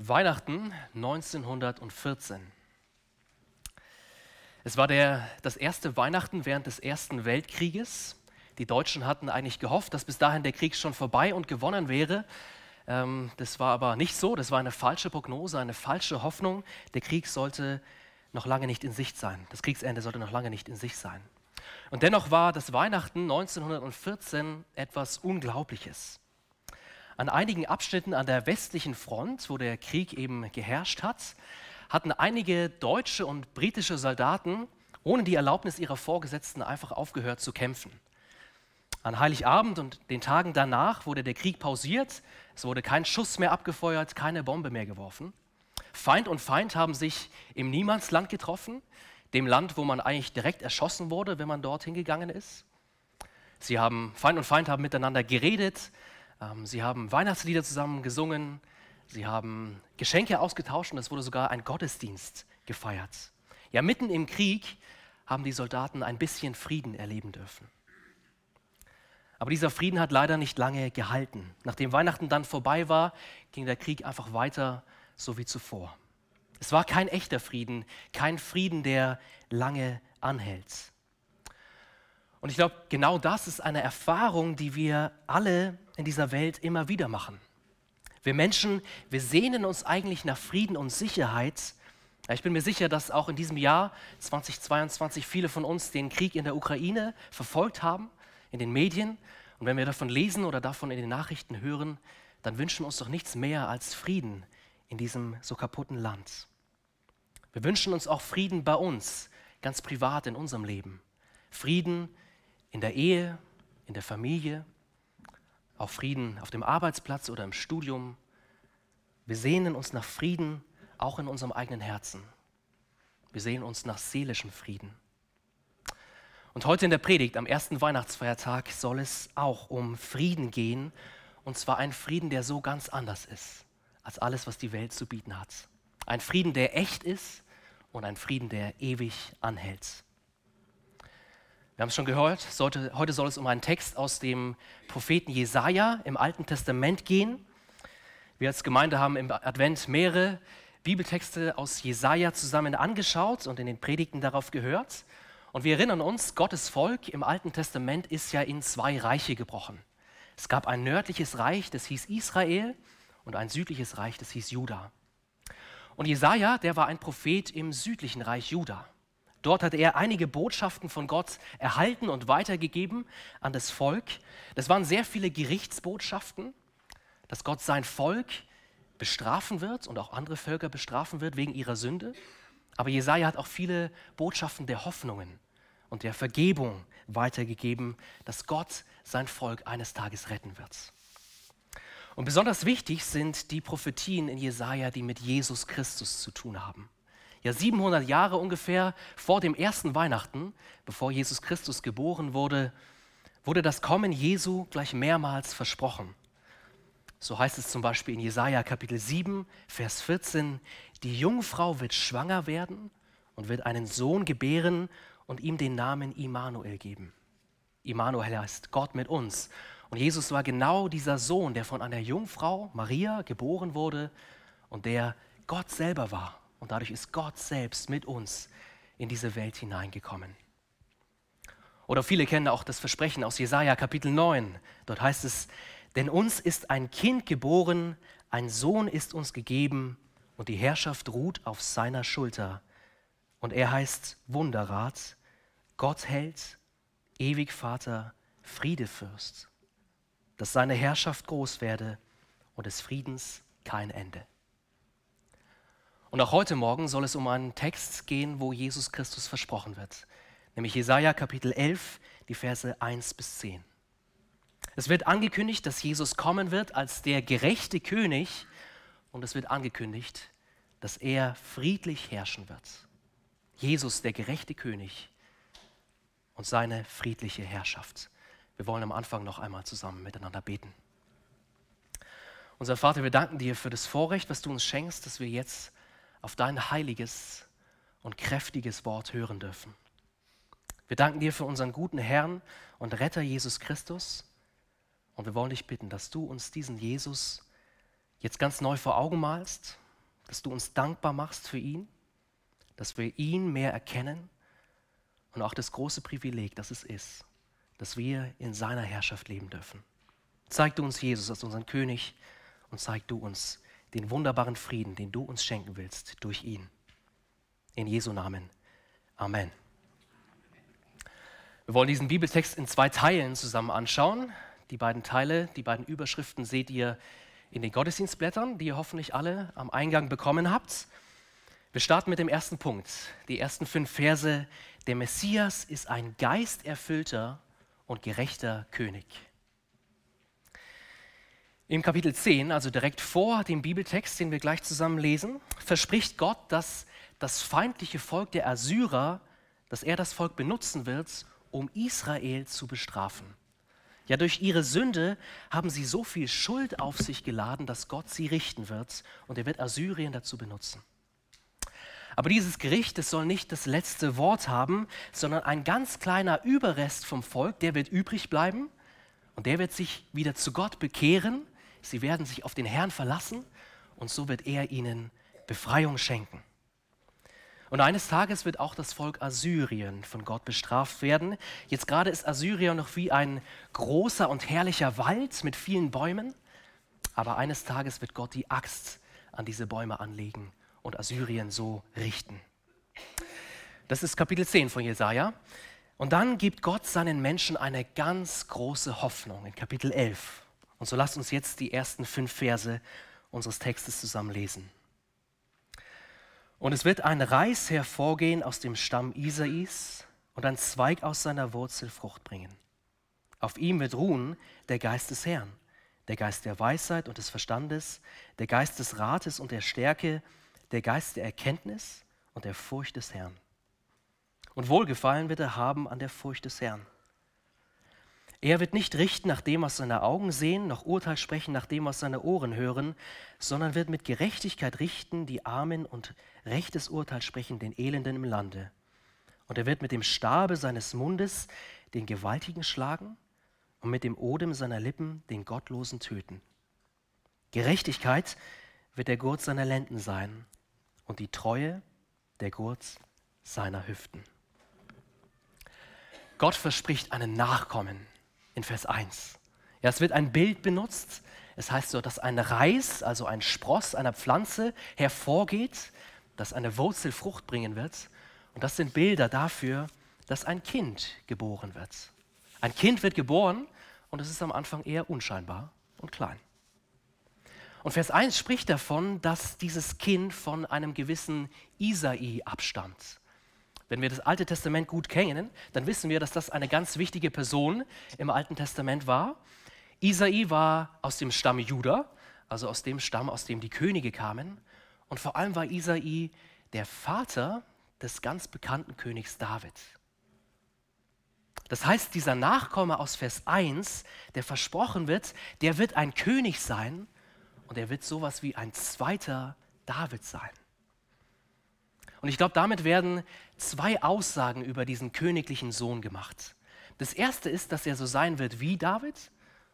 Weihnachten 1914. Es war der, das erste Weihnachten während des Ersten Weltkrieges. Die Deutschen hatten eigentlich gehofft, dass bis dahin der Krieg schon vorbei und gewonnen wäre. Ähm, das war aber nicht so. Das war eine falsche Prognose, eine falsche Hoffnung. Der Krieg sollte noch lange nicht in Sicht sein. Das Kriegsende sollte noch lange nicht in Sicht sein. Und dennoch war das Weihnachten 1914 etwas Unglaubliches. An einigen Abschnitten an der westlichen Front, wo der Krieg eben geherrscht hat, hatten einige deutsche und britische Soldaten ohne die Erlaubnis ihrer Vorgesetzten einfach aufgehört zu kämpfen. An Heiligabend und den Tagen danach wurde der Krieg pausiert, es wurde kein Schuss mehr abgefeuert, keine Bombe mehr geworfen. Feind und Feind haben sich im Niemandsland getroffen, dem Land, wo man eigentlich direkt erschossen wurde, wenn man dorthin gegangen ist. Sie haben, Feind und Feind haben miteinander geredet, sie haben Weihnachtslieder zusammen gesungen, sie haben Geschenke ausgetauscht und es wurde sogar ein Gottesdienst gefeiert. Ja, mitten im Krieg haben die Soldaten ein bisschen Frieden erleben dürfen. Aber dieser Frieden hat leider nicht lange gehalten. Nachdem Weihnachten dann vorbei war, ging der Krieg einfach weiter so wie zuvor. Es war kein echter Frieden, kein Frieden, der lange anhält. Und ich glaube, genau das ist eine Erfahrung, die wir alle in dieser Welt immer wieder machen. Wir Menschen, wir sehnen uns eigentlich nach Frieden und Sicherheit. Ich bin mir sicher, dass auch in diesem Jahr 2022 viele von uns den Krieg in der Ukraine verfolgt haben, in den Medien. Und wenn wir davon lesen oder davon in den Nachrichten hören, dann wünschen wir uns doch nichts mehr als Frieden in diesem so kaputten Land. Wir wünschen uns auch Frieden bei uns, ganz privat in unserem Leben. Frieden in der Ehe, in der Familie, auch Frieden auf dem Arbeitsplatz oder im Studium. Wir sehnen uns nach Frieden auch in unserem eigenen Herzen. Wir sehnen uns nach seelischem Frieden. Und heute in der Predigt am ersten Weihnachtsfeiertag soll es auch um Frieden gehen, und zwar ein Frieden, der so ganz anders ist als alles, was die Welt zu bieten hat. Ein Frieden, der echt ist und ein Frieden, der ewig anhält. Wir haben es schon gehört, sollte, heute soll es um einen Text aus dem Propheten Jesaja im Alten Testament gehen. Wir als Gemeinde haben im Advent mehrere Bibeltexte aus Jesaja zusammen angeschaut und in den Predigten darauf gehört. Und wir erinnern uns, Gottes Volk im Alten Testament ist ja in zwei Reiche gebrochen. Es gab ein nördliches Reich, das hieß Israel, und ein südliches Reich, das hieß Juda. Und Jesaja, der war ein Prophet im südlichen Reich Juda. Dort hat er einige Botschaften von Gott erhalten und weitergegeben an das Volk. Das waren sehr viele Gerichtsbotschaften, dass Gott sein Volk bestrafen wird und auch andere Völker bestrafen wird wegen ihrer Sünde. Aber Jesaja hat auch viele Botschaften der Hoffnungen und der Vergebung weitergegeben, dass Gott sein Volk eines Tages retten wird. Und besonders wichtig sind die Prophetien in Jesaja, die mit Jesus Christus zu tun haben ja 700 Jahre ungefähr vor dem ersten Weihnachten, bevor Jesus Christus geboren wurde, wurde das Kommen Jesu gleich mehrmals versprochen. So heißt es zum Beispiel in Jesaja Kapitel 7, Vers 14: Die Jungfrau wird schwanger werden und wird einen Sohn gebären und ihm den Namen Immanuel geben. Immanuel heißt Gott mit uns. Und Jesus war genau dieser Sohn, der von einer Jungfrau, Maria, geboren wurde und der Gott selber war und dadurch ist Gott selbst mit uns in diese Welt hineingekommen. Oder viele kennen auch das Versprechen aus Jesaja Kapitel 9. Dort heißt es: Denn uns ist ein Kind geboren, ein Sohn ist uns gegeben und die Herrschaft ruht auf seiner Schulter. Und er heißt Wunderrat, Gott hält, ewig Vater, Friedefürst, dass seine Herrschaft groß werde und des Friedens kein Ende. Und auch heute Morgen soll es um einen Text gehen, wo Jesus Christus versprochen wird, nämlich Jesaja Kapitel 11, die Verse 1 bis 10. Es wird angekündigt, dass Jesus kommen wird als der gerechte König und es wird angekündigt, dass er friedlich herrschen wird. Jesus, der gerechte König und seine friedliche Herrschaft. Wir wollen am Anfang noch einmal zusammen miteinander beten. Unser Vater, wir danken dir für das Vorrecht, was du uns schenkst, dass wir jetzt auf dein heiliges und kräftiges Wort hören dürfen. Wir danken dir für unseren guten Herrn und Retter Jesus Christus und wir wollen dich bitten, dass du uns diesen Jesus jetzt ganz neu vor Augen malst, dass du uns dankbar machst für ihn, dass wir ihn mehr erkennen und auch das große Privileg, das es ist, dass wir in seiner Herrschaft leben dürfen. Zeig du uns Jesus als unseren König und zeig du uns den wunderbaren Frieden, den du uns schenken willst durch ihn. In Jesu Namen. Amen. Wir wollen diesen Bibeltext in zwei Teilen zusammen anschauen. Die beiden Teile, die beiden Überschriften seht ihr in den Gottesdienstblättern, die ihr hoffentlich alle am Eingang bekommen habt. Wir starten mit dem ersten Punkt, die ersten fünf Verse. Der Messias ist ein geisterfüllter und gerechter König. Im Kapitel 10, also direkt vor dem Bibeltext, den wir gleich zusammen lesen, verspricht Gott, dass das feindliche Volk der Assyrer, dass er das Volk benutzen wird, um Israel zu bestrafen. Ja, durch ihre Sünde haben sie so viel Schuld auf sich geladen, dass Gott sie richten wird und er wird Assyrien dazu benutzen. Aber dieses Gericht, das soll nicht das letzte Wort haben, sondern ein ganz kleiner Überrest vom Volk, der wird übrig bleiben und der wird sich wieder zu Gott bekehren. Sie werden sich auf den Herrn verlassen und so wird er ihnen Befreiung schenken. Und eines Tages wird auch das Volk Assyrien von Gott bestraft werden. Jetzt gerade ist Assyrien noch wie ein großer und herrlicher Wald mit vielen Bäumen. Aber eines Tages wird Gott die Axt an diese Bäume anlegen und Assyrien so richten. Das ist Kapitel 10 von Jesaja. Und dann gibt Gott seinen Menschen eine ganz große Hoffnung in Kapitel 11. Und so lasst uns jetzt die ersten fünf Verse unseres Textes zusammen lesen. Und es wird ein Reis hervorgehen aus dem Stamm Isais und ein Zweig aus seiner Wurzel Frucht bringen. Auf ihm wird ruhen der Geist des Herrn, der Geist der Weisheit und des Verstandes, der Geist des Rates und der Stärke, der Geist der Erkenntnis und der Furcht des Herrn. Und Wohlgefallen wird er haben an der Furcht des Herrn. Er wird nicht richten nach dem, was seine Augen sehen, noch Urteil sprechen nach dem, was seine Ohren hören, sondern wird mit Gerechtigkeit richten die Armen und rechtes Urteil sprechen den Elenden im Lande. Und er wird mit dem Stabe seines Mundes den Gewaltigen schlagen und mit dem Odem seiner Lippen den Gottlosen töten. Gerechtigkeit wird der Gurt seiner Lenden sein und die Treue der Gurt seiner Hüften. Gott verspricht einen Nachkommen in Vers 1. Ja, es wird ein Bild benutzt. Es heißt so, dass ein Reis, also ein Spross einer Pflanze, hervorgeht, dass eine Wurzel Frucht bringen wird. Und das sind Bilder dafür, dass ein Kind geboren wird. Ein Kind wird geboren und es ist am Anfang eher unscheinbar und klein. Und Vers 1 spricht davon, dass dieses Kind von einem gewissen Isai abstammt. Wenn wir das Alte Testament gut kennen, dann wissen wir, dass das eine ganz wichtige Person im Alten Testament war. Isai war aus dem Stamm Juda, also aus dem Stamm, aus dem die Könige kamen. Und vor allem war Isai der Vater des ganz bekannten Königs David. Das heißt, dieser Nachkomme aus Vers 1, der versprochen wird, der wird ein König sein und er wird sowas wie ein zweiter David sein. Und ich glaube, damit werden zwei Aussagen über diesen königlichen Sohn gemacht. Das erste ist, dass er so sein wird wie David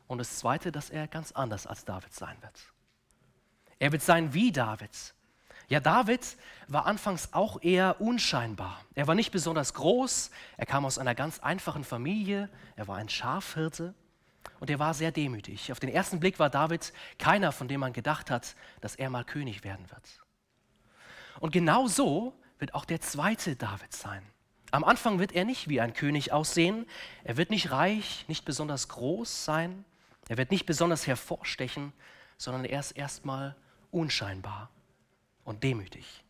und das zweite, dass er ganz anders als David sein wird. Er wird sein wie David. Ja, David war anfangs auch eher unscheinbar. Er war nicht besonders groß, er kam aus einer ganz einfachen Familie, er war ein Schafhirte und er war sehr demütig. Auf den ersten Blick war David keiner, von dem man gedacht hat, dass er mal König werden wird. Und genau so wird auch der zweite David sein. Am Anfang wird er nicht wie ein König aussehen. Er wird nicht reich, nicht besonders groß sein. Er wird nicht besonders hervorstechen, sondern er ist erstmal unscheinbar und demütig.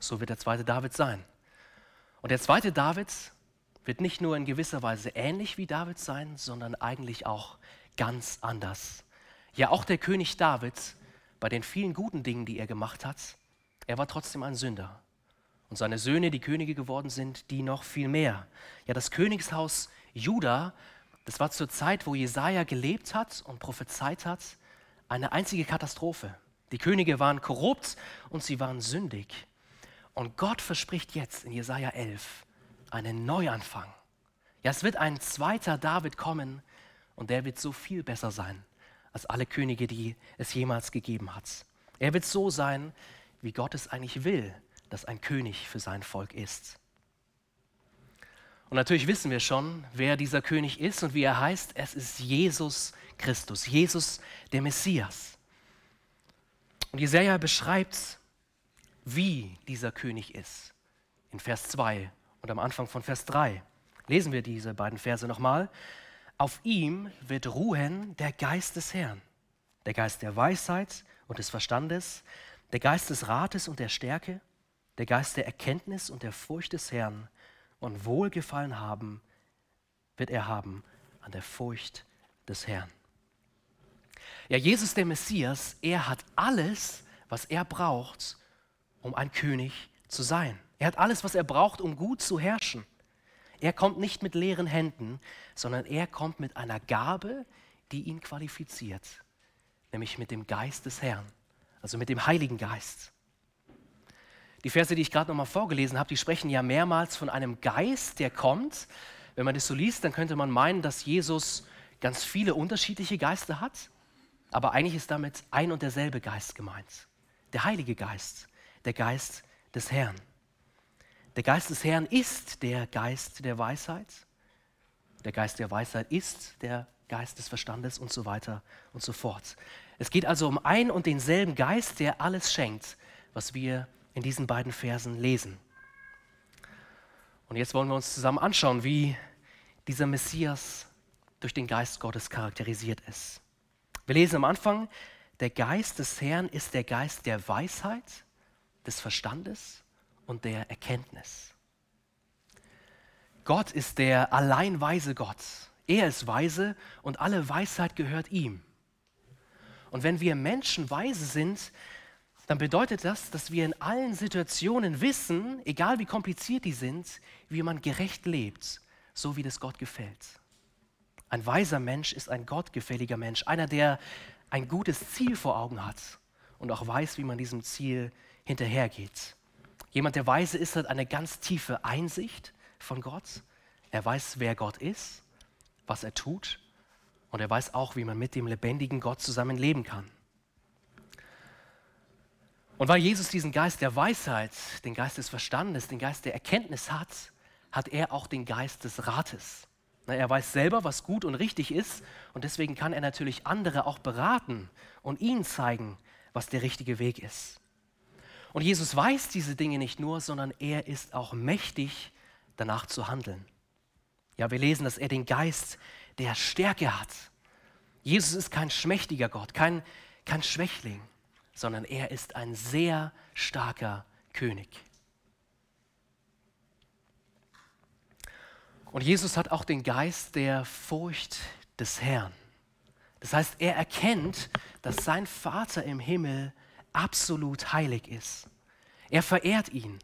So wird der zweite David sein. Und der zweite David wird nicht nur in gewisser Weise ähnlich wie David sein, sondern eigentlich auch ganz anders. Ja, auch der König David, bei den vielen guten Dingen, die er gemacht hat, er war trotzdem ein Sünder. Und seine Söhne, die Könige geworden sind, die noch viel mehr. Ja, das Königshaus Juda, das war zur Zeit, wo Jesaja gelebt hat und prophezeit hat, eine einzige Katastrophe. Die Könige waren korrupt und sie waren sündig. Und Gott verspricht jetzt in Jesaja 11 einen Neuanfang. Ja, es wird ein zweiter David kommen und der wird so viel besser sein als alle Könige, die es jemals gegeben hat. Er wird so sein, wie Gott es eigentlich will, dass ein König für sein Volk ist. Und natürlich wissen wir schon, wer dieser König ist und wie er heißt. Es ist Jesus Christus, Jesus der Messias. Und Jesaja beschreibt, wie dieser König ist. In Vers 2 und am Anfang von Vers 3 lesen wir diese beiden Verse nochmal. Auf ihm wird ruhen der Geist des Herrn, der Geist der Weisheit und des Verstandes, der Geist des Rates und der Stärke, der Geist der Erkenntnis und der Furcht des Herrn, und Wohlgefallen haben wird er haben an der Furcht des Herrn. Ja, Jesus der Messias, er hat alles, was er braucht, um ein König zu sein. Er hat alles, was er braucht, um gut zu herrschen. Er kommt nicht mit leeren Händen, sondern er kommt mit einer Gabe, die ihn qualifiziert, nämlich mit dem Geist des Herrn, also mit dem Heiligen Geist. Die Verse, die ich gerade nochmal vorgelesen habe, die sprechen ja mehrmals von einem Geist, der kommt. Wenn man das so liest, dann könnte man meinen, dass Jesus ganz viele unterschiedliche Geister hat. Aber eigentlich ist damit ein und derselbe Geist gemeint. Der Heilige Geist, der Geist des Herrn. Der Geist des Herrn ist der Geist der Weisheit. Der Geist der Weisheit ist der Geist des Verstandes und so weiter und so fort. Es geht also um ein und denselben Geist, der alles schenkt, was wir in diesen beiden Versen lesen. Und jetzt wollen wir uns zusammen anschauen, wie dieser Messias durch den Geist Gottes charakterisiert ist. Wir lesen am Anfang, der Geist des Herrn ist der Geist der Weisheit, des Verstandes und der Erkenntnis. Gott ist der allein weise Gott. Er ist weise und alle Weisheit gehört ihm. Und wenn wir Menschen weise sind, dann bedeutet das, dass wir in allen Situationen wissen, egal wie kompliziert die sind, wie man gerecht lebt, so wie das Gott gefällt. Ein weiser Mensch ist ein gottgefälliger Mensch, einer, der ein gutes Ziel vor Augen hat und auch weiß, wie man diesem Ziel hinterhergeht. Jemand, der weise ist, hat eine ganz tiefe Einsicht von Gott. Er weiß, wer Gott ist, was er tut und er weiß auch, wie man mit dem lebendigen Gott zusammen leben kann. Und weil Jesus diesen Geist der Weisheit, den Geist des Verstandes, den Geist der Erkenntnis hat, hat er auch den Geist des Rates. Er weiß selber, was gut und richtig ist und deswegen kann er natürlich andere auch beraten und ihnen zeigen, was der richtige Weg ist. Und Jesus weiß diese Dinge nicht nur, sondern er ist auch mächtig, danach zu handeln. Ja, wir lesen, dass er den Geist der Stärke hat. Jesus ist kein schmächtiger Gott, kein, kein Schwächling sondern er ist ein sehr starker König. Und Jesus hat auch den Geist der Furcht des Herrn. Das heißt, er erkennt, dass sein Vater im Himmel absolut heilig ist. Er verehrt ihn.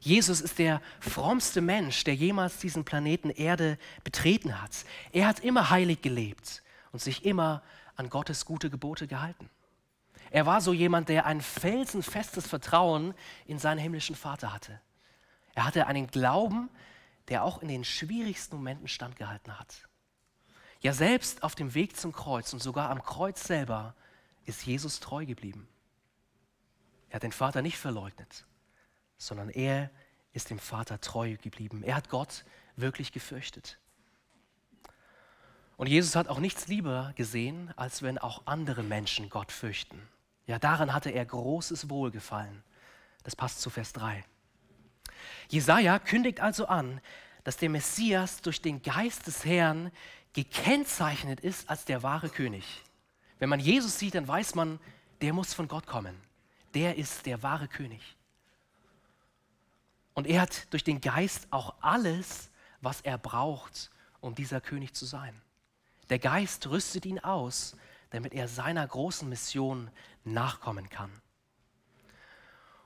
Jesus ist der frommste Mensch, der jemals diesen Planeten Erde betreten hat. Er hat immer heilig gelebt und sich immer an Gottes gute Gebote gehalten. Er war so jemand, der ein felsenfestes Vertrauen in seinen himmlischen Vater hatte. Er hatte einen Glauben, der auch in den schwierigsten Momenten standgehalten hat. Ja, selbst auf dem Weg zum Kreuz und sogar am Kreuz selber ist Jesus treu geblieben. Er hat den Vater nicht verleugnet, sondern er ist dem Vater treu geblieben. Er hat Gott wirklich gefürchtet. Und Jesus hat auch nichts lieber gesehen, als wenn auch andere Menschen Gott fürchten. Ja, daran hatte er großes Wohlgefallen. Das passt zu Vers 3. Jesaja kündigt also an, dass der Messias durch den Geist des Herrn gekennzeichnet ist als der wahre König. Wenn man Jesus sieht, dann weiß man, der muss von Gott kommen. Der ist der wahre König. Und er hat durch den Geist auch alles, was er braucht, um dieser König zu sein. Der Geist rüstet ihn aus, damit er seiner großen Mission nachkommen kann.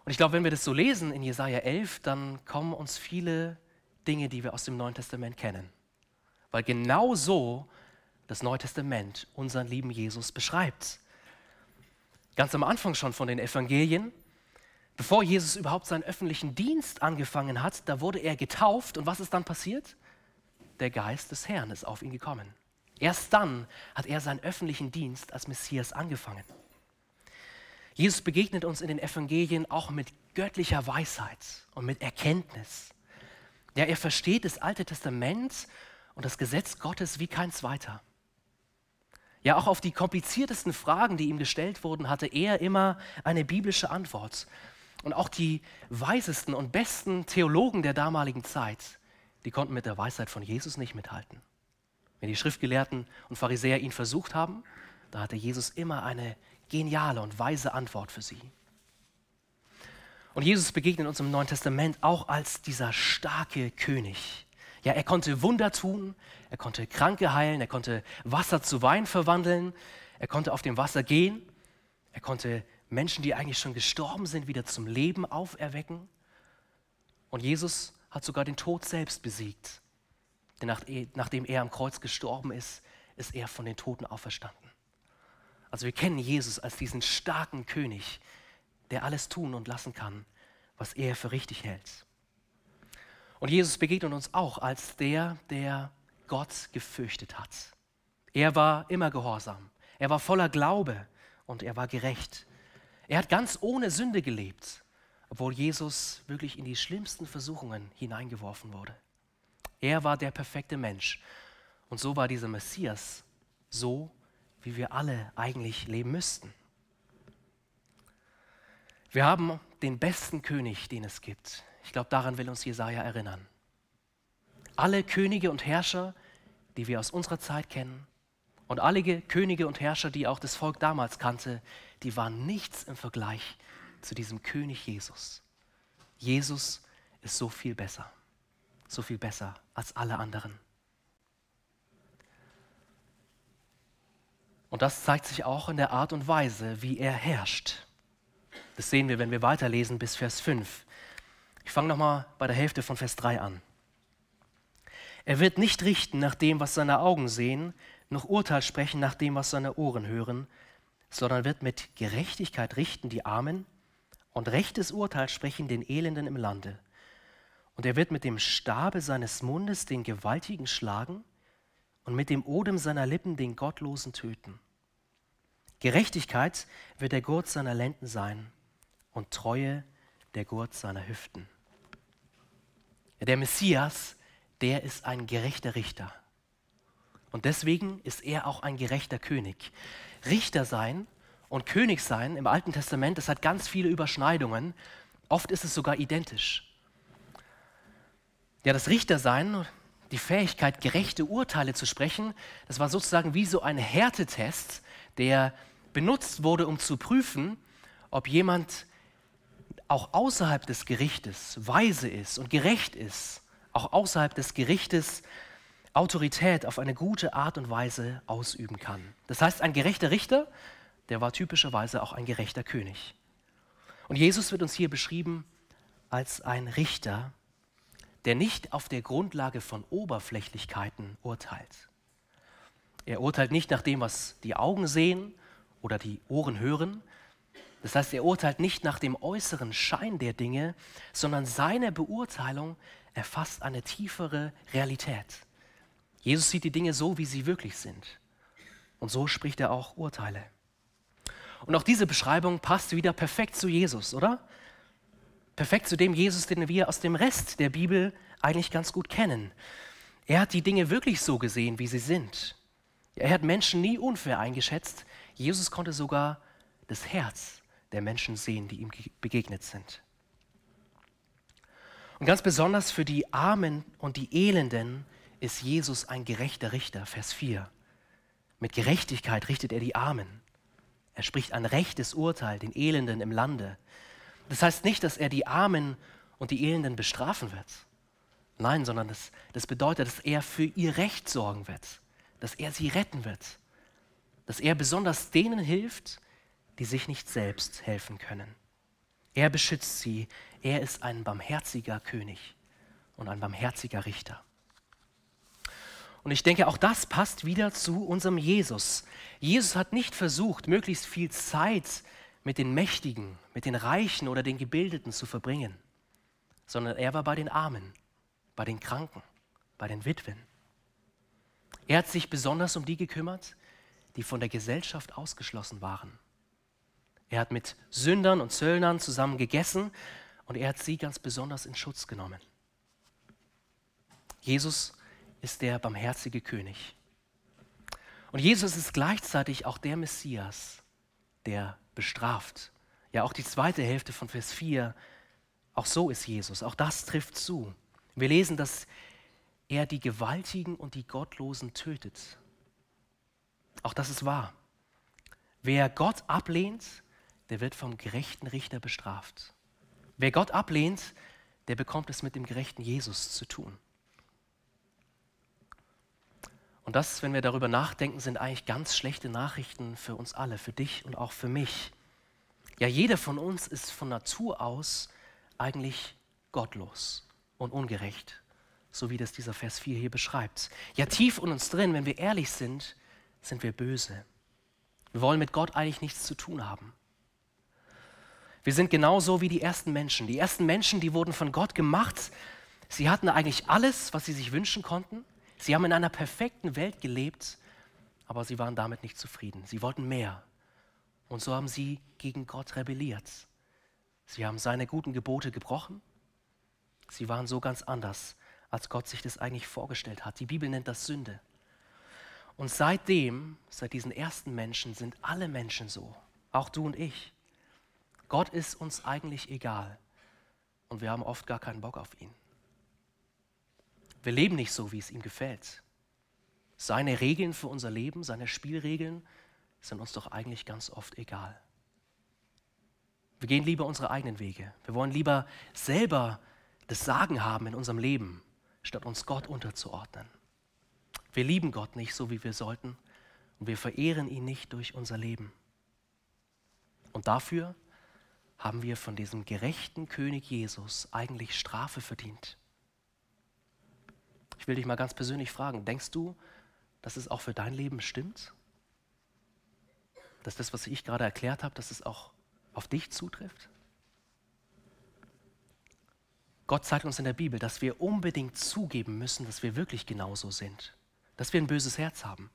Und ich glaube, wenn wir das so lesen in Jesaja 11, dann kommen uns viele Dinge, die wir aus dem Neuen Testament kennen. Weil genau so das Neue Testament unseren lieben Jesus beschreibt. Ganz am Anfang schon von den Evangelien, bevor Jesus überhaupt seinen öffentlichen Dienst angefangen hat, da wurde er getauft und was ist dann passiert? Der Geist des Herrn ist auf ihn gekommen. Erst dann hat er seinen öffentlichen Dienst als Messias angefangen. Jesus begegnet uns in den Evangelien auch mit göttlicher Weisheit und mit Erkenntnis. Ja, er versteht das Alte Testament und das Gesetz Gottes wie kein zweiter. Ja, auch auf die kompliziertesten Fragen, die ihm gestellt wurden, hatte er immer eine biblische Antwort. Und auch die weisesten und besten Theologen der damaligen Zeit, die konnten mit der Weisheit von Jesus nicht mithalten. Wenn die Schriftgelehrten und Pharisäer ihn versucht haben, da hatte Jesus immer eine geniale und weise Antwort für sie. Und Jesus begegnet uns im Neuen Testament auch als dieser starke König. Ja, er konnte Wunder tun, er konnte Kranke heilen, er konnte Wasser zu Wein verwandeln, er konnte auf dem Wasser gehen, er konnte Menschen, die eigentlich schon gestorben sind, wieder zum Leben auferwecken. Und Jesus hat sogar den Tod selbst besiegt. Denn nachdem er am Kreuz gestorben ist, ist er von den Toten auferstanden. Also wir kennen Jesus als diesen starken König, der alles tun und lassen kann, was er für richtig hält. Und Jesus begegnet uns auch als der, der Gott gefürchtet hat. Er war immer gehorsam. Er war voller Glaube und er war gerecht. Er hat ganz ohne Sünde gelebt, obwohl Jesus wirklich in die schlimmsten Versuchungen hineingeworfen wurde. Er war der perfekte Mensch. Und so war dieser Messias so, wie wir alle eigentlich leben müssten. Wir haben den besten König, den es gibt. Ich glaube, daran will uns Jesaja erinnern. Alle Könige und Herrscher, die wir aus unserer Zeit kennen, und alle Könige und Herrscher, die auch das Volk damals kannte, die waren nichts im Vergleich zu diesem König Jesus. Jesus ist so viel besser so viel besser als alle anderen. Und das zeigt sich auch in der Art und Weise, wie er herrscht. Das sehen wir, wenn wir weiterlesen bis Vers 5. Ich fange nochmal bei der Hälfte von Vers 3 an. Er wird nicht richten nach dem, was seine Augen sehen, noch Urteil sprechen nach dem, was seine Ohren hören, sondern wird mit Gerechtigkeit richten die Armen und rechtes Urteil sprechen den Elenden im Lande. Und er wird mit dem Stabe seines Mundes den Gewaltigen schlagen und mit dem Odem seiner Lippen den Gottlosen töten. Gerechtigkeit wird der Gurt seiner Lenden sein und Treue der Gurt seiner Hüften. Der Messias, der ist ein gerechter Richter. Und deswegen ist er auch ein gerechter König. Richter sein und König sein im Alten Testament, das hat ganz viele Überschneidungen. Oft ist es sogar identisch. Ja, das Richtersein, die Fähigkeit, gerechte Urteile zu sprechen, das war sozusagen wie so ein Härtetest, der benutzt wurde, um zu prüfen, ob jemand auch außerhalb des Gerichtes weise ist und gerecht ist, auch außerhalb des Gerichtes Autorität auf eine gute Art und Weise ausüben kann. Das heißt, ein gerechter Richter, der war typischerweise auch ein gerechter König. Und Jesus wird uns hier beschrieben als ein Richter, der nicht auf der Grundlage von Oberflächlichkeiten urteilt. Er urteilt nicht nach dem, was die Augen sehen oder die Ohren hören. Das heißt, er urteilt nicht nach dem äußeren Schein der Dinge, sondern seine Beurteilung erfasst eine tiefere Realität. Jesus sieht die Dinge so, wie sie wirklich sind. Und so spricht er auch Urteile. Und auch diese Beschreibung passt wieder perfekt zu Jesus, oder? Perfekt zu dem Jesus, den wir aus dem Rest der Bibel eigentlich ganz gut kennen. Er hat die Dinge wirklich so gesehen, wie sie sind. Er hat Menschen nie unfair eingeschätzt. Jesus konnte sogar das Herz der Menschen sehen, die ihm begegnet sind. Und ganz besonders für die Armen und die Elenden ist Jesus ein gerechter Richter, Vers 4. Mit Gerechtigkeit richtet er die Armen. Er spricht ein rechtes Urteil den Elenden im Lande. Das heißt nicht, dass er die Armen und die Elenden bestrafen wird. Nein, sondern das, das bedeutet, dass er für ihr Recht sorgen wird, dass er sie retten wird, dass er besonders denen hilft, die sich nicht selbst helfen können. Er beschützt sie, er ist ein barmherziger König und ein barmherziger Richter. Und ich denke, auch das passt wieder zu unserem Jesus. Jesus hat nicht versucht, möglichst viel Zeit mit den Mächtigen, mit den Reichen oder den Gebildeten zu verbringen, sondern er war bei den Armen, bei den Kranken, bei den Witwen. Er hat sich besonders um die gekümmert, die von der Gesellschaft ausgeschlossen waren. Er hat mit Sündern und Zöllnern zusammen gegessen und er hat sie ganz besonders in Schutz genommen. Jesus ist der barmherzige König. Und Jesus ist gleichzeitig auch der Messias, der bestraft. Ja, auch die zweite Hälfte von Vers 4, auch so ist Jesus, auch das trifft zu. Wir lesen, dass er die Gewaltigen und die Gottlosen tötet. Auch das ist wahr. Wer Gott ablehnt, der wird vom gerechten Richter bestraft. Wer Gott ablehnt, der bekommt es mit dem gerechten Jesus zu tun. Und das, wenn wir darüber nachdenken, sind eigentlich ganz schlechte Nachrichten für uns alle, für dich und auch für mich. Ja, jeder von uns ist von Natur aus eigentlich gottlos und ungerecht, so wie das dieser Vers 4 hier beschreibt. Ja, tief in uns drin, wenn wir ehrlich sind, sind wir böse. Wir wollen mit Gott eigentlich nichts zu tun haben. Wir sind genauso wie die ersten Menschen. Die ersten Menschen, die wurden von Gott gemacht. Sie hatten eigentlich alles, was sie sich wünschen konnten. Sie haben in einer perfekten Welt gelebt, aber sie waren damit nicht zufrieden. Sie wollten mehr. Und so haben sie gegen Gott rebelliert. Sie haben seine guten Gebote gebrochen. Sie waren so ganz anders, als Gott sich das eigentlich vorgestellt hat. Die Bibel nennt das Sünde. Und seitdem, seit diesen ersten Menschen, sind alle Menschen so, auch du und ich. Gott ist uns eigentlich egal und wir haben oft gar keinen Bock auf ihn. Wir leben nicht so, wie es ihm gefällt. Seine Regeln für unser Leben, seine Spielregeln sind uns doch eigentlich ganz oft egal. Wir gehen lieber unsere eigenen Wege. Wir wollen lieber selber das Sagen haben in unserem Leben, statt uns Gott unterzuordnen. Wir lieben Gott nicht so, wie wir sollten und wir verehren ihn nicht durch unser Leben. Und dafür haben wir von diesem gerechten König Jesus eigentlich Strafe verdient. Ich will dich mal ganz persönlich fragen, denkst du, dass es auch für dein Leben stimmt? Dass das, was ich gerade erklärt habe, dass es auch auf dich zutrifft? Gott zeigt uns in der Bibel, dass wir unbedingt zugeben müssen, dass wir wirklich genauso sind, dass wir ein böses Herz haben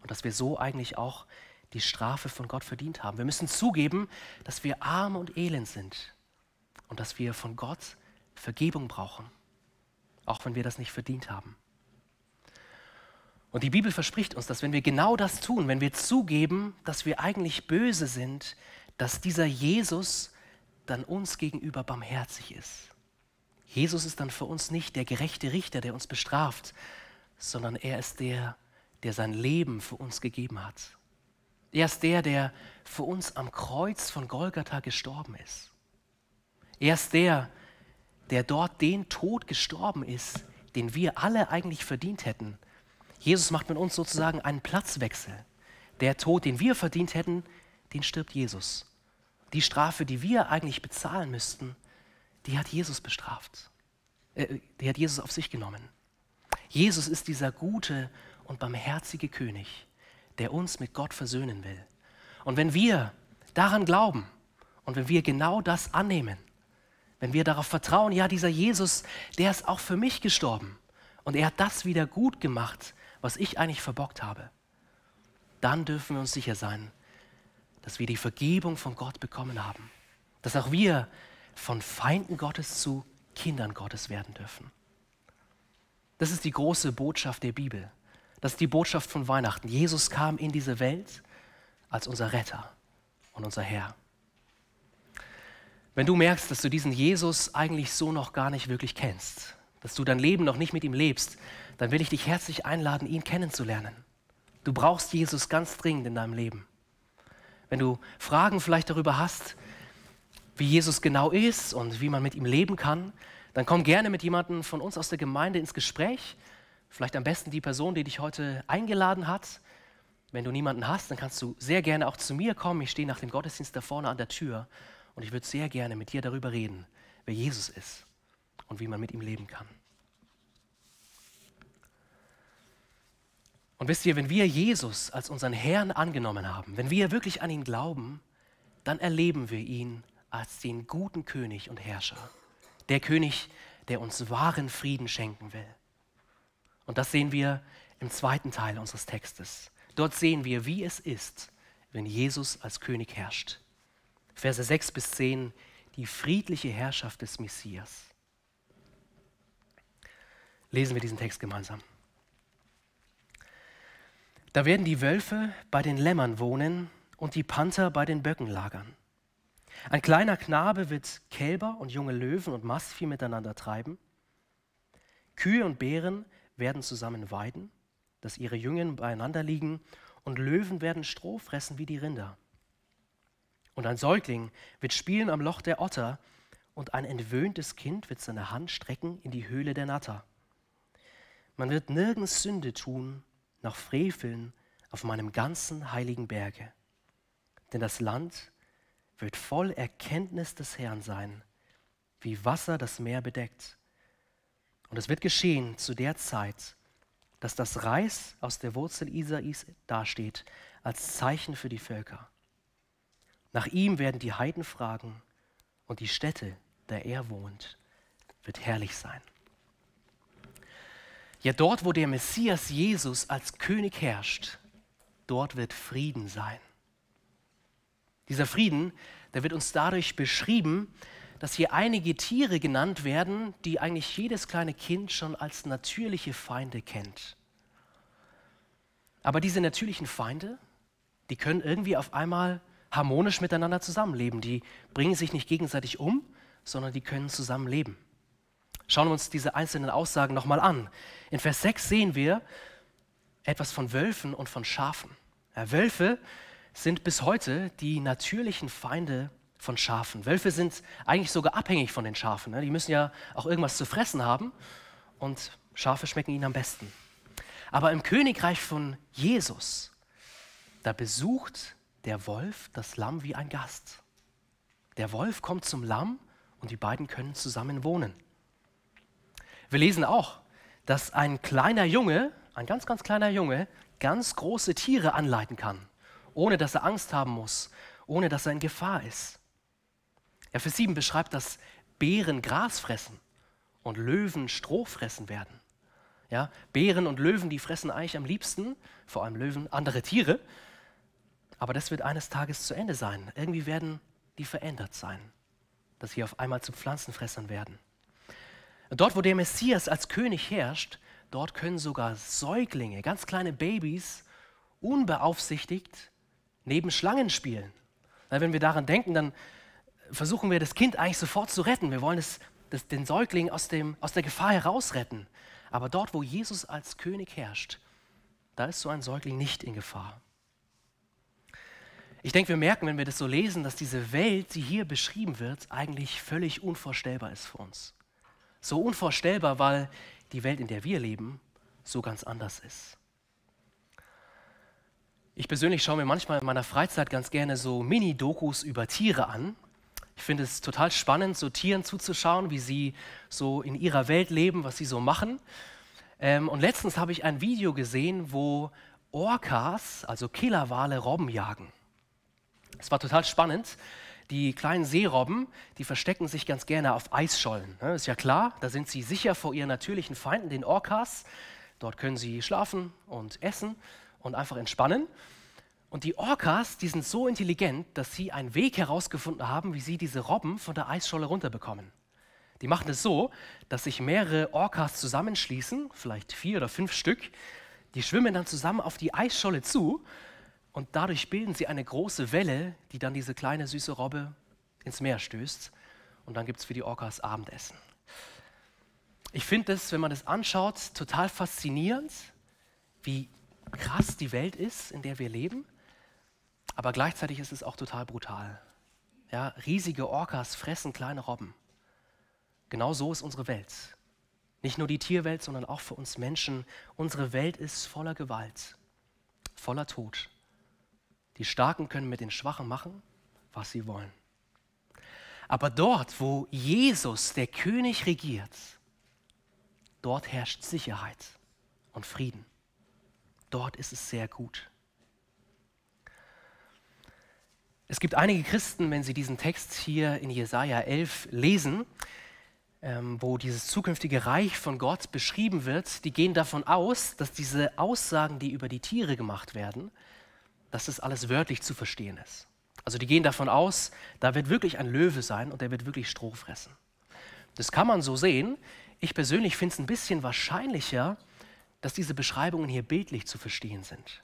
und dass wir so eigentlich auch die Strafe von Gott verdient haben. Wir müssen zugeben, dass wir arm und elend sind und dass wir von Gott Vergebung brauchen auch wenn wir das nicht verdient haben. Und die Bibel verspricht uns, dass wenn wir genau das tun, wenn wir zugeben, dass wir eigentlich böse sind, dass dieser Jesus dann uns gegenüber barmherzig ist. Jesus ist dann für uns nicht der gerechte Richter, der uns bestraft, sondern er ist der, der sein Leben für uns gegeben hat. Er ist der, der für uns am Kreuz von Golgatha gestorben ist. Er ist der, der dort den Tod gestorben ist, den wir alle eigentlich verdient hätten. Jesus macht mit uns sozusagen einen Platzwechsel. Der Tod, den wir verdient hätten, den stirbt Jesus. Die Strafe, die wir eigentlich bezahlen müssten, die hat Jesus bestraft. Äh, die hat Jesus auf sich genommen. Jesus ist dieser gute und barmherzige König, der uns mit Gott versöhnen will. Und wenn wir daran glauben und wenn wir genau das annehmen, wenn wir darauf vertrauen, ja, dieser Jesus, der ist auch für mich gestorben und er hat das wieder gut gemacht, was ich eigentlich verbockt habe, dann dürfen wir uns sicher sein, dass wir die Vergebung von Gott bekommen haben, dass auch wir von Feinden Gottes zu Kindern Gottes werden dürfen. Das ist die große Botschaft der Bibel. Das ist die Botschaft von Weihnachten. Jesus kam in diese Welt als unser Retter und unser Herr. Wenn du merkst, dass du diesen Jesus eigentlich so noch gar nicht wirklich kennst, dass du dein Leben noch nicht mit ihm lebst, dann will ich dich herzlich einladen, ihn kennenzulernen. Du brauchst Jesus ganz dringend in deinem Leben. Wenn du Fragen vielleicht darüber hast, wie Jesus genau ist und wie man mit ihm leben kann, dann komm gerne mit jemandem von uns aus der Gemeinde ins Gespräch. Vielleicht am besten die Person, die dich heute eingeladen hat. Wenn du niemanden hast, dann kannst du sehr gerne auch zu mir kommen. Ich stehe nach dem Gottesdienst da vorne an der Tür und ich würde sehr gerne mit dir darüber reden, wer Jesus ist und wie man mit ihm leben kann. Und wisst ihr, wenn wir Jesus als unseren Herrn angenommen haben, wenn wir wirklich an ihn glauben, dann erleben wir ihn als den guten König und Herrscher. Der König, der uns wahren Frieden schenken will. Und das sehen wir im zweiten Teil unseres Textes. Dort sehen wir, wie es ist, wenn Jesus als König herrscht. Verse 6 bis 10, die friedliche Herrschaft des Messias. Lesen wir diesen Text gemeinsam. Da werden die Wölfe bei den Lämmern wohnen und die Panther bei den Böcken lagern. Ein kleiner Knabe wird Kälber und junge Löwen und Mastvieh miteinander treiben. Kühe und Bären werden zusammen weiden, dass ihre Jungen beieinander liegen, und Löwen werden Stroh fressen wie die Rinder. Und ein Säugling wird spielen am Loch der Otter, und ein entwöhntes Kind wird seine Hand strecken in die Höhle der Natter. Man wird nirgends Sünde tun, noch Freveln auf meinem ganzen heiligen Berge. Denn das Land wird voll Erkenntnis des Herrn sein, wie Wasser das Meer bedeckt. Und es wird geschehen zu der Zeit, dass das Reis aus der Wurzel Isais dasteht als Zeichen für die Völker. Nach ihm werden die Heiden fragen und die Stätte, der er wohnt, wird herrlich sein. Ja, dort, wo der Messias Jesus als König herrscht, dort wird Frieden sein. Dieser Frieden, der wird uns dadurch beschrieben, dass hier einige Tiere genannt werden, die eigentlich jedes kleine Kind schon als natürliche Feinde kennt. Aber diese natürlichen Feinde, die können irgendwie auf einmal harmonisch miteinander zusammenleben. Die bringen sich nicht gegenseitig um, sondern die können zusammenleben. Schauen wir uns diese einzelnen Aussagen nochmal an. In Vers 6 sehen wir etwas von Wölfen und von Schafen. Ja, Wölfe sind bis heute die natürlichen Feinde von Schafen. Wölfe sind eigentlich sogar abhängig von den Schafen. Ne? Die müssen ja auch irgendwas zu fressen haben und Schafe schmecken ihnen am besten. Aber im Königreich von Jesus, da besucht der Wolf das Lamm wie ein Gast. Der Wolf kommt zum Lamm und die beiden können zusammen wohnen. Wir lesen auch, dass ein kleiner Junge, ein ganz, ganz kleiner Junge, ganz große Tiere anleiten kann, ohne dass er Angst haben muss, ohne dass er in Gefahr ist. Ja, Vers 7 beschreibt, dass Bären Gras fressen und Löwen Stroh fressen werden. Ja, Bären und Löwen, die fressen eigentlich am liebsten, vor allem Löwen, andere Tiere. Aber das wird eines Tages zu Ende sein. Irgendwie werden die verändert sein, dass sie auf einmal zu Pflanzenfressern werden. Dort, wo der Messias als König herrscht, dort können sogar Säuglinge, ganz kleine Babys, unbeaufsichtigt neben Schlangen spielen. wenn wir daran denken, dann versuchen wir das Kind eigentlich sofort zu retten. Wir wollen es, das, den Säugling aus, dem, aus der Gefahr herausretten. Aber dort, wo Jesus als König herrscht, da ist so ein Säugling nicht in Gefahr. Ich denke, wir merken, wenn wir das so lesen, dass diese Welt, die hier beschrieben wird, eigentlich völlig unvorstellbar ist für uns. So unvorstellbar, weil die Welt, in der wir leben, so ganz anders ist. Ich persönlich schaue mir manchmal in meiner Freizeit ganz gerne so Mini-Dokus über Tiere an. Ich finde es total spannend, so Tieren zuzuschauen, wie sie so in ihrer Welt leben, was sie so machen. Ähm, und letztens habe ich ein Video gesehen, wo Orcas, also Killerwale, Robben jagen. Es war total spannend die kleinen Seerobben, die verstecken sich ganz gerne auf Eisschollen. Ne? Ist ja klar, da sind sie sicher vor ihren natürlichen Feinden, den Orcas. Dort können sie schlafen und essen und einfach entspannen. Und die Orcas, die sind so intelligent, dass sie einen Weg herausgefunden haben, wie sie diese Robben von der Eisscholle runterbekommen. Die machen es so, dass sich mehrere Orcas zusammenschließen, vielleicht vier oder fünf Stück. Die schwimmen dann zusammen auf die Eisscholle zu und dadurch bilden sie eine große Welle, die dann diese kleine süße Robbe ins Meer stößt. Und dann gibt es für die Orcas Abendessen. Ich finde es, wenn man das anschaut, total faszinierend, wie krass die Welt ist, in der wir leben. Aber gleichzeitig ist es auch total brutal. Ja, riesige Orcas fressen kleine Robben. Genau so ist unsere Welt. Nicht nur die Tierwelt, sondern auch für uns Menschen. Unsere Welt ist voller Gewalt, voller Tod. Die Starken können mit den Schwachen machen, was sie wollen. Aber dort, wo Jesus, der König, regiert, dort herrscht Sicherheit und Frieden. Dort ist es sehr gut. Es gibt einige Christen, wenn sie diesen Text hier in Jesaja 11 lesen, ähm, wo dieses zukünftige Reich von Gott beschrieben wird, die gehen davon aus, dass diese Aussagen, die über die Tiere gemacht werden, dass das alles wörtlich zu verstehen ist. Also die gehen davon aus, da wird wirklich ein Löwe sein und der wird wirklich Stroh fressen. Das kann man so sehen. Ich persönlich finde es ein bisschen wahrscheinlicher, dass diese Beschreibungen hier bildlich zu verstehen sind.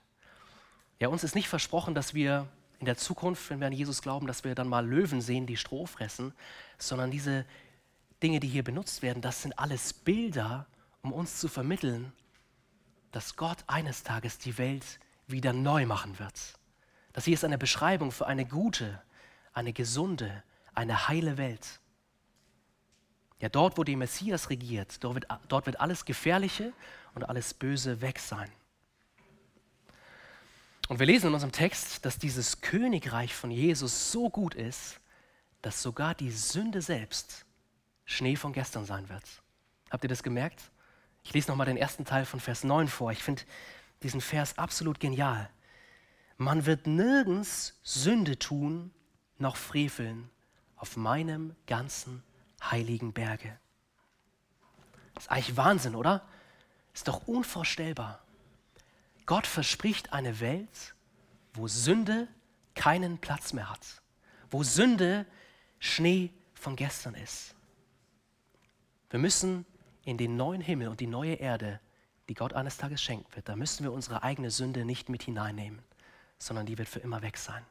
Ja, uns ist nicht versprochen, dass wir in der Zukunft, wenn wir an Jesus glauben, dass wir dann mal Löwen sehen, die Stroh fressen, sondern diese Dinge, die hier benutzt werden, das sind alles Bilder, um uns zu vermitteln, dass Gott eines Tages die Welt wieder neu machen wird. Das hier ist eine Beschreibung für eine gute, eine gesunde, eine heile Welt. Ja, dort, wo der Messias regiert, dort wird, dort wird alles Gefährliche und alles Böse weg sein. Und wir lesen in unserem Text, dass dieses Königreich von Jesus so gut ist, dass sogar die Sünde selbst Schnee von gestern sein wird. Habt ihr das gemerkt? Ich lese nochmal den ersten Teil von Vers 9 vor. Ich finde diesen Vers absolut genial. Man wird nirgends Sünde tun noch freveln auf meinem ganzen heiligen Berge. Das ist eigentlich Wahnsinn, oder? Ist doch unvorstellbar. Gott verspricht eine Welt, wo Sünde keinen Platz mehr hat, wo Sünde Schnee von gestern ist. Wir müssen in den neuen Himmel und die neue Erde, die Gott eines Tages schenken wird, da müssen wir unsere eigene Sünde nicht mit hineinnehmen, sondern die wird für immer weg sein.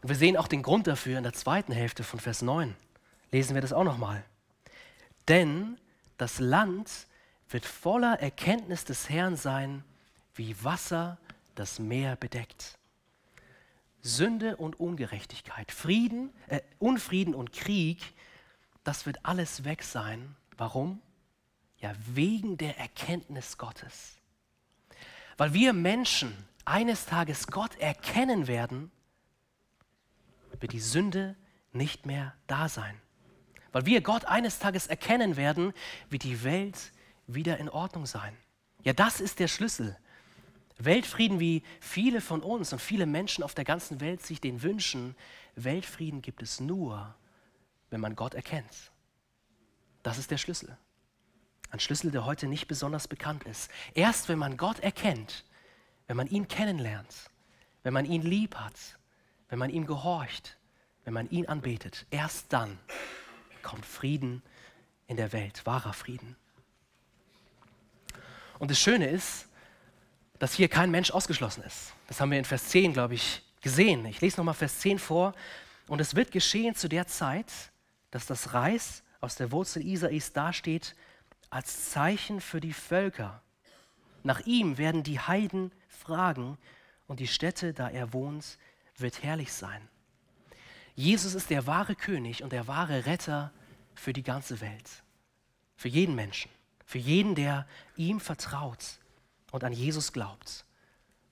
Und wir sehen auch den Grund dafür in der zweiten Hälfte von Vers 9. Lesen wir das auch nochmal. Denn das Land wird voller Erkenntnis des Herrn sein, wie Wasser das Meer bedeckt. Sünde und Ungerechtigkeit, Frieden, äh, Unfrieden und Krieg, das wird alles weg sein. Warum? Ja, wegen der Erkenntnis Gottes. Weil wir Menschen eines Tages Gott erkennen werden, wird die Sünde nicht mehr da sein. Weil wir Gott eines Tages erkennen werden, wird die Welt wieder in Ordnung sein. Ja, das ist der Schlüssel. Weltfrieden, wie viele von uns und viele Menschen auf der ganzen Welt sich den wünschen, Weltfrieden gibt es nur, wenn man Gott erkennt. Das ist der Schlüssel. Ein Schlüssel, der heute nicht besonders bekannt ist. Erst wenn man Gott erkennt, wenn man ihn kennenlernt, wenn man ihn lieb hat, wenn man ihm gehorcht, wenn man ihn anbetet, erst dann kommt Frieden in der Welt, wahrer Frieden. Und das Schöne ist, dass hier kein Mensch ausgeschlossen ist. Das haben wir in Vers 10, glaube ich, gesehen. Ich lese nochmal Vers 10 vor. Und es wird geschehen zu der Zeit, dass das Reis aus der Wurzel Isais dasteht als Zeichen für die Völker. Nach ihm werden die Heiden fragen und die Stätte, da er wohnt, wird herrlich sein. Jesus ist der wahre König und der wahre Retter für die ganze Welt. Für jeden Menschen, für jeden, der ihm vertraut und an Jesus glaubt,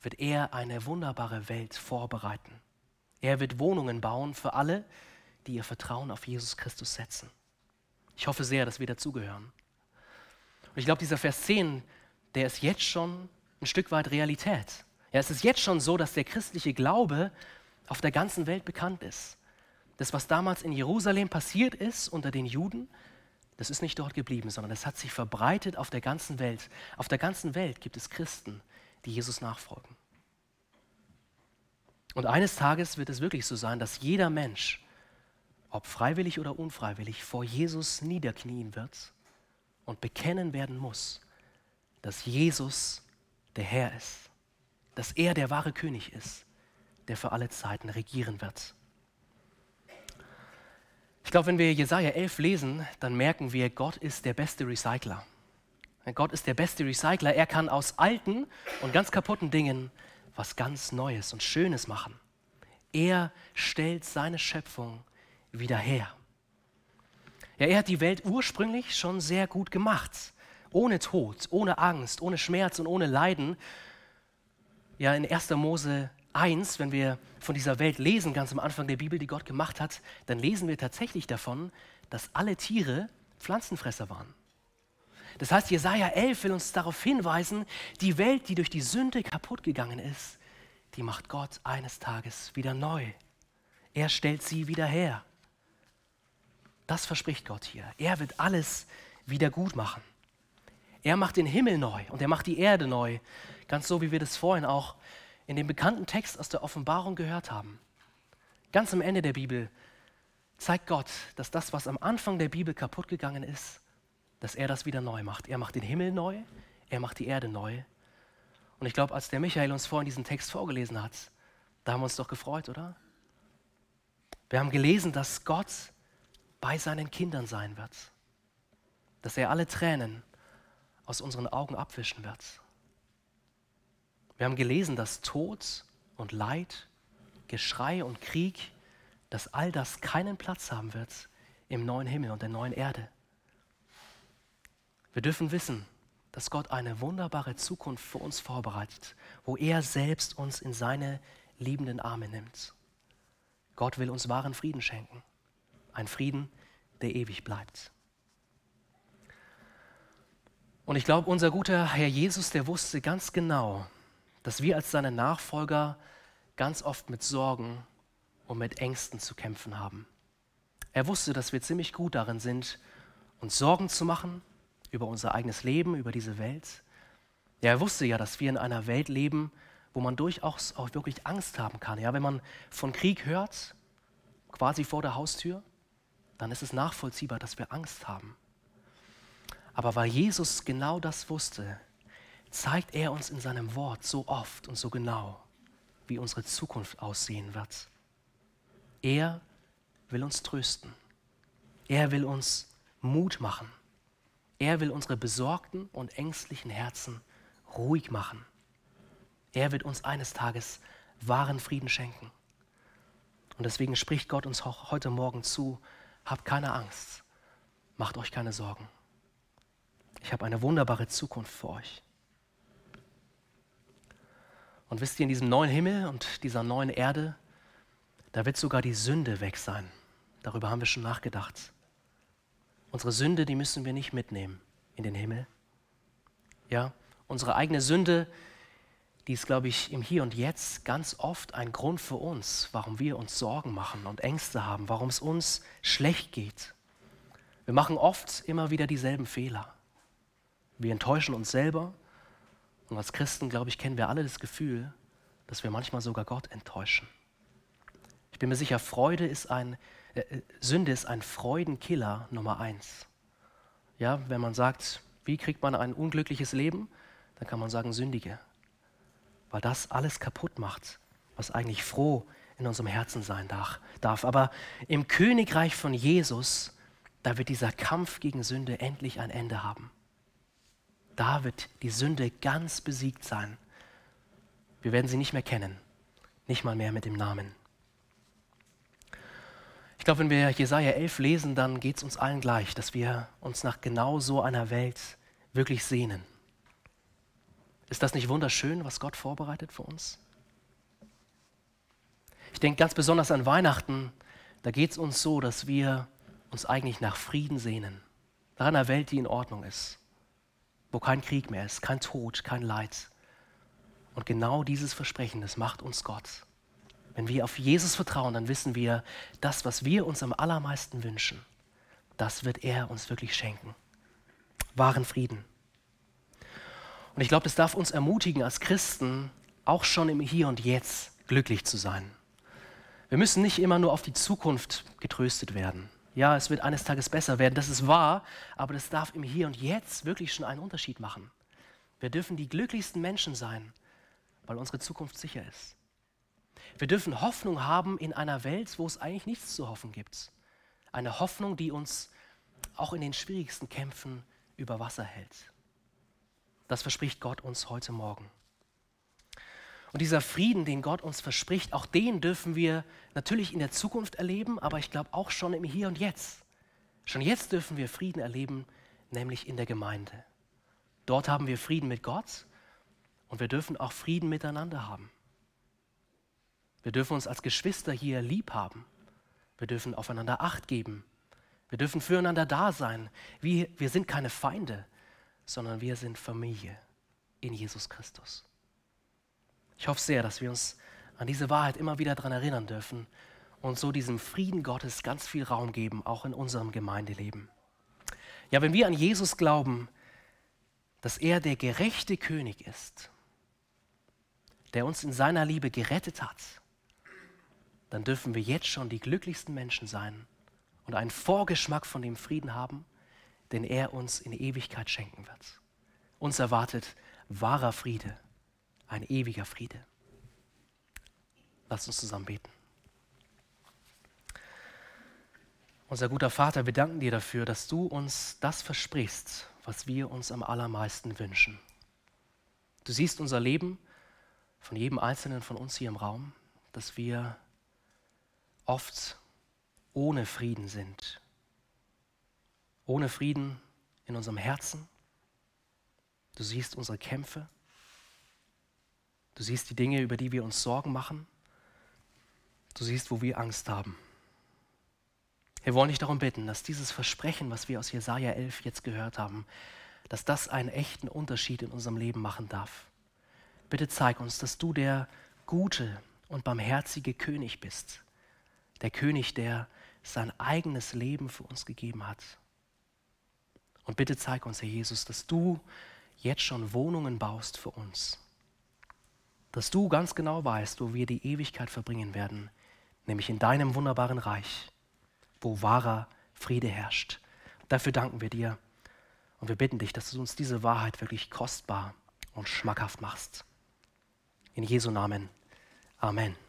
wird er eine wunderbare Welt vorbereiten. Er wird Wohnungen bauen für alle, die ihr Vertrauen auf Jesus Christus setzen. Ich hoffe sehr, dass wir dazugehören. Und ich glaube, dieser Vers 10, der ist jetzt schon ein Stück weit Realität. Ja, es ist jetzt schon so, dass der christliche Glaube auf der ganzen Welt bekannt ist. Das, was damals in Jerusalem passiert ist unter den Juden, das ist nicht dort geblieben, sondern es hat sich verbreitet auf der ganzen Welt. Auf der ganzen Welt gibt es Christen, die Jesus nachfolgen. Und eines Tages wird es wirklich so sein, dass jeder Mensch, ob freiwillig oder unfreiwillig, vor Jesus niederknien wird und bekennen werden muss, dass Jesus der Herr ist, dass er der wahre König ist, der für alle Zeiten regieren wird. Ich glaube, wenn wir Jesaja 11 lesen, dann merken wir, Gott ist der beste Recycler. Gott ist der beste Recycler. Er kann aus alten und ganz kaputten Dingen was ganz Neues und Schönes machen. Er stellt seine Schöpfung wieder her. Ja, er hat die Welt ursprünglich schon sehr gut gemacht. Ohne Tod, ohne Angst, ohne Schmerz und ohne Leiden. Ja, in 1. Mose 1, wenn wir von dieser Welt lesen, ganz am Anfang der Bibel, die Gott gemacht hat, dann lesen wir tatsächlich davon, dass alle Tiere Pflanzenfresser waren. Das heißt, Jesaja 11 will uns darauf hinweisen, die Welt, die durch die Sünde kaputt gegangen ist, die macht Gott eines Tages wieder neu. Er stellt sie wieder her. Das verspricht Gott hier. Er wird alles wieder gut machen. Er macht den Himmel neu und er macht die Erde neu. Ganz so, wie wir das vorhin auch in dem bekannten Text aus der Offenbarung gehört haben. Ganz am Ende der Bibel zeigt Gott, dass das, was am Anfang der Bibel kaputt gegangen ist, dass er das wieder neu macht. Er macht den Himmel neu, er macht die Erde neu. Und ich glaube, als der Michael uns vorhin diesen Text vorgelesen hat, da haben wir uns doch gefreut, oder? Wir haben gelesen, dass Gott bei seinen Kindern sein wird, dass er alle Tränen aus unseren Augen abwischen wird. Wir haben gelesen, dass Tod und Leid, Geschrei und Krieg, dass all das keinen Platz haben wird im neuen Himmel und der neuen Erde. Wir dürfen wissen, dass Gott eine wunderbare Zukunft für uns vorbereitet, wo er selbst uns in seine liebenden Arme nimmt. Gott will uns wahren Frieden schenken, ein Frieden, der ewig bleibt. Und ich glaube, unser guter Herr Jesus, der wusste ganz genau, dass wir als seine Nachfolger ganz oft mit Sorgen und mit Ängsten zu kämpfen haben. Er wusste, dass wir ziemlich gut darin sind, uns Sorgen zu machen über unser eigenes Leben, über diese Welt. Ja, er wusste ja, dass wir in einer Welt leben, wo man durchaus auch wirklich Angst haben kann. Ja, wenn man von Krieg hört, quasi vor der Haustür, dann ist es nachvollziehbar, dass wir Angst haben. Aber weil Jesus genau das wusste, zeigt er uns in seinem Wort so oft und so genau, wie unsere Zukunft aussehen wird. Er will uns trösten. Er will uns Mut machen. Er will unsere besorgten und ängstlichen Herzen ruhig machen. Er wird uns eines Tages wahren Frieden schenken. Und deswegen spricht Gott uns heute Morgen zu, habt keine Angst, macht euch keine Sorgen. Ich habe eine wunderbare Zukunft für euch. Und wisst ihr, in diesem neuen Himmel und dieser neuen Erde, da wird sogar die Sünde weg sein. Darüber haben wir schon nachgedacht. Unsere Sünde, die müssen wir nicht mitnehmen in den Himmel. Ja, unsere eigene Sünde, die ist, glaube ich, im Hier und Jetzt ganz oft ein Grund für uns, warum wir uns Sorgen machen und Ängste haben, warum es uns schlecht geht. Wir machen oft immer wieder dieselben Fehler. Wir enttäuschen uns selber und als Christen, glaube ich, kennen wir alle das Gefühl, dass wir manchmal sogar Gott enttäuschen. Ich bin mir sicher, Freude ist ein, äh, äh, Sünde ist ein Freudenkiller Nummer eins. Ja, wenn man sagt, wie kriegt man ein unglückliches Leben, dann kann man sagen, sündige. Weil das alles kaputt macht, was eigentlich froh in unserem Herzen sein darf. Aber im Königreich von Jesus, da wird dieser Kampf gegen Sünde endlich ein Ende haben. Da wird die Sünde ganz besiegt sein. Wir werden sie nicht mehr kennen, nicht mal mehr mit dem Namen. Ich glaube, wenn wir Jesaja 11 lesen, dann geht es uns allen gleich, dass wir uns nach genau so einer Welt wirklich sehnen. Ist das nicht wunderschön, was Gott vorbereitet für uns? Ich denke ganz besonders an Weihnachten. Da geht es uns so, dass wir uns eigentlich nach Frieden sehnen. Nach einer Welt, die in Ordnung ist wo kein Krieg mehr ist, kein Tod, kein Leid. Und genau dieses Versprechen, das macht uns Gott. Wenn wir auf Jesus vertrauen, dann wissen wir, das, was wir uns am allermeisten wünschen, das wird er uns wirklich schenken. Wahren Frieden. Und ich glaube, das darf uns ermutigen, als Christen auch schon im Hier und Jetzt glücklich zu sein. Wir müssen nicht immer nur auf die Zukunft getröstet werden ja, es wird eines Tages besser werden, das ist wahr, aber das darf im Hier und Jetzt wirklich schon einen Unterschied machen. Wir dürfen die glücklichsten Menschen sein, weil unsere Zukunft sicher ist. Wir dürfen Hoffnung haben in einer Welt, wo es eigentlich nichts zu hoffen gibt. Eine Hoffnung, die uns auch in den schwierigsten Kämpfen über Wasser hält. Das verspricht Gott uns heute Morgen. Und dieser Frieden, den Gott uns verspricht, auch den dürfen wir natürlich in der Zukunft erleben, aber ich glaube auch schon im Hier und Jetzt. Schon jetzt dürfen wir Frieden erleben, nämlich in der Gemeinde. Dort haben wir Frieden mit Gott und wir dürfen auch Frieden miteinander haben. Wir dürfen uns als Geschwister hier lieb haben. Wir dürfen aufeinander Acht geben. Wir dürfen füreinander da sein. Wir, wir sind keine Feinde, sondern wir sind Familie in Jesus Christus. Ich hoffe sehr, dass wir uns an diese Wahrheit immer wieder daran erinnern dürfen und so diesem Frieden Gottes ganz viel Raum geben, auch in unserem Gemeindeleben. Ja, wenn wir an Jesus glauben, dass er der gerechte König ist, der uns in seiner Liebe gerettet hat, dann dürfen wir jetzt schon die glücklichsten Menschen sein und einen Vorgeschmack von dem Frieden haben, den er uns in Ewigkeit schenken wird. Uns erwartet wahrer Friede, ein ewiger Friede. Lass uns zusammen beten. Unser guter Vater, wir danken dir dafür, dass du uns das versprichst, was wir uns am allermeisten wünschen. Du siehst unser Leben von jedem Einzelnen von uns hier im Raum, dass wir oft ohne Frieden sind. Ohne Frieden in unserem Herzen. Du siehst unsere Kämpfe. Du siehst die Dinge, über die wir uns Sorgen machen. Du siehst, wo wir Angst haben. Wir wollen dich darum bitten, dass dieses Versprechen, was wir aus Jesaja 11 jetzt gehört haben, dass das einen echten Unterschied in unserem Leben machen darf. Bitte zeig uns, dass du der gute und barmherzige König bist. Der König, der sein eigenes Leben für uns gegeben hat. Und bitte zeig uns, Herr Jesus, dass du jetzt schon Wohnungen baust für uns. Dass du ganz genau weißt, wo wir die Ewigkeit verbringen werden, nämlich in deinem wunderbaren Reich wo wahrer Friede herrscht. Dafür danken wir dir und wir bitten dich, dass du uns diese Wahrheit wirklich kostbar und schmackhaft machst. In Jesu Namen. Amen.